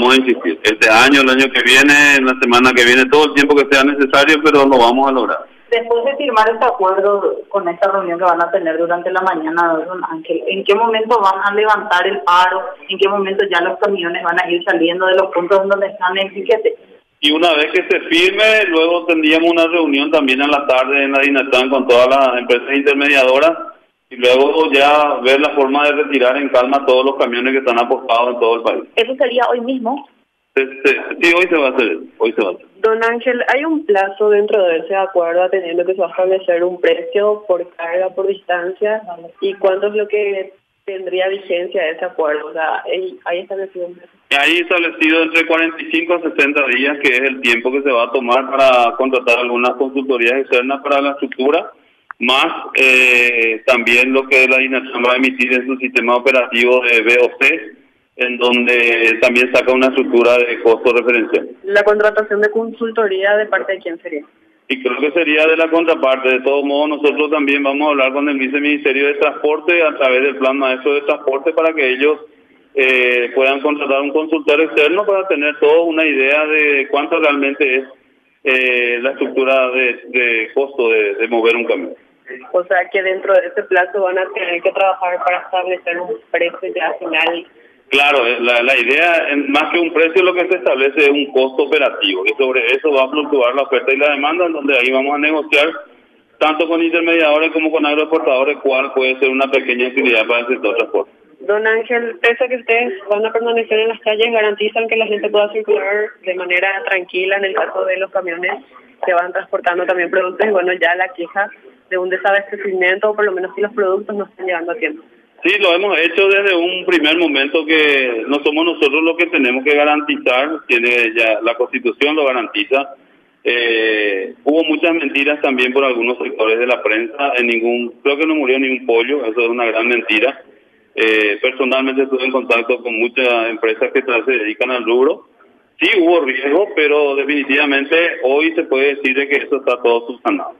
vamos a insistir. Este año, el año que viene, la semana que viene, todo el tiempo que sea necesario, pero lo vamos a lograr. Después de firmar este acuerdo con esta reunión que van a tener durante la mañana, don Ángel, ¿en qué momento van a levantar el paro? ¿En qué momento ya los camiones van a ir saliendo de los puntos donde están en piquete? Y una vez que se firme, luego tendríamos una reunión también a la tarde en la Dinastán con todas las empresas intermediadoras y luego ya ver la forma de retirar en calma todos los camiones que están apostados en todo el país. ¿Eso sería hoy mismo? Sí, hoy se va a hacer, hoy se va a hacer. Don Ángel, ¿hay un plazo dentro de ese acuerdo teniendo que se va a establecer un precio por carga, por distancia? ¿Y cuánto es lo que tendría vigencia ese acuerdo? O sea, ¿hay establecido un plazo? Hay establecido entre 45 a 60 días, que es el tiempo que se va a tomar para contratar algunas consultorías externas para la estructura, más eh, también lo que la DINASAM va a emitir en su sistema operativo de BOC, en donde también saca una estructura de costo referencial. ¿La contratación de consultoría de parte de quién sería? Y creo que sería de la contraparte. De todos modos, nosotros también vamos a hablar con el Viceministerio de Transporte a través del Plan Maestro de Transporte para que ellos eh, puedan contratar un consultor externo para tener toda una idea de cuánto realmente es eh, la estructura de, costo de, mover un camión. O sea que dentro de ese plazo van a tener que trabajar para establecer un precio ya final. Claro, eh, la, la idea, más que un precio, lo que se establece es un costo operativo y sobre eso va a fluctuar la oferta y la demanda, en donde ahí vamos a negociar tanto con intermediadores como con agroexportadores cuál puede ser una pequeña utilidad para el sector transporte. Don Ángel, pese que ustedes van a permanecer en las calles, garantizan que la gente pueda circular de manera tranquila en el caso de los camiones que van transportando también productos y bueno, ya la queja de un desabastecimiento o por lo menos que los productos no estén llegando a tiempo. Sí, lo hemos hecho desde un primer momento que no somos nosotros los que tenemos que garantizar, tiene ya la Constitución lo garantiza. Eh, hubo muchas mentiras también por algunos sectores de la prensa, en ningún, creo que no murió ni un pollo, eso es una gran mentira. Eh, personalmente estuve en contacto con muchas empresas que se dedican al rubro. Sí hubo riesgo, pero definitivamente hoy se puede decir de que eso está todo subsanado.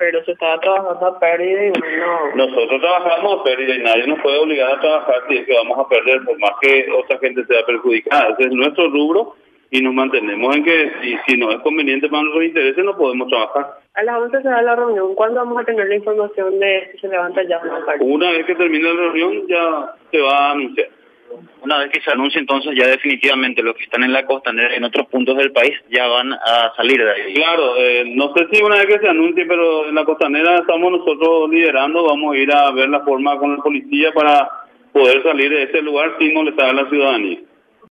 Pero se estaba trabajando a pérdida y bueno... Nosotros trabajamos a pérdida y nadie nos puede obligar a trabajar si es que vamos a perder, por más que otra gente sea perjudicada. Ese es nuestro rubro y nos mantenemos en que si, si no es conveniente para nuestros intereses no podemos trabajar. A las 11 se da la reunión. ¿Cuándo vamos a tener la información de si se levanta ya una vez que termine la reunión ya se va a anunciar. Una vez que se anuncie entonces ya definitivamente los que están en la costa en otros puntos del país ya van a salir de ahí. Claro, eh, no sé si una vez que se anuncie, pero en la costanera estamos nosotros liderando, vamos a ir a ver la forma con la policía para poder salir de ese lugar sin molestar a la ciudadanía.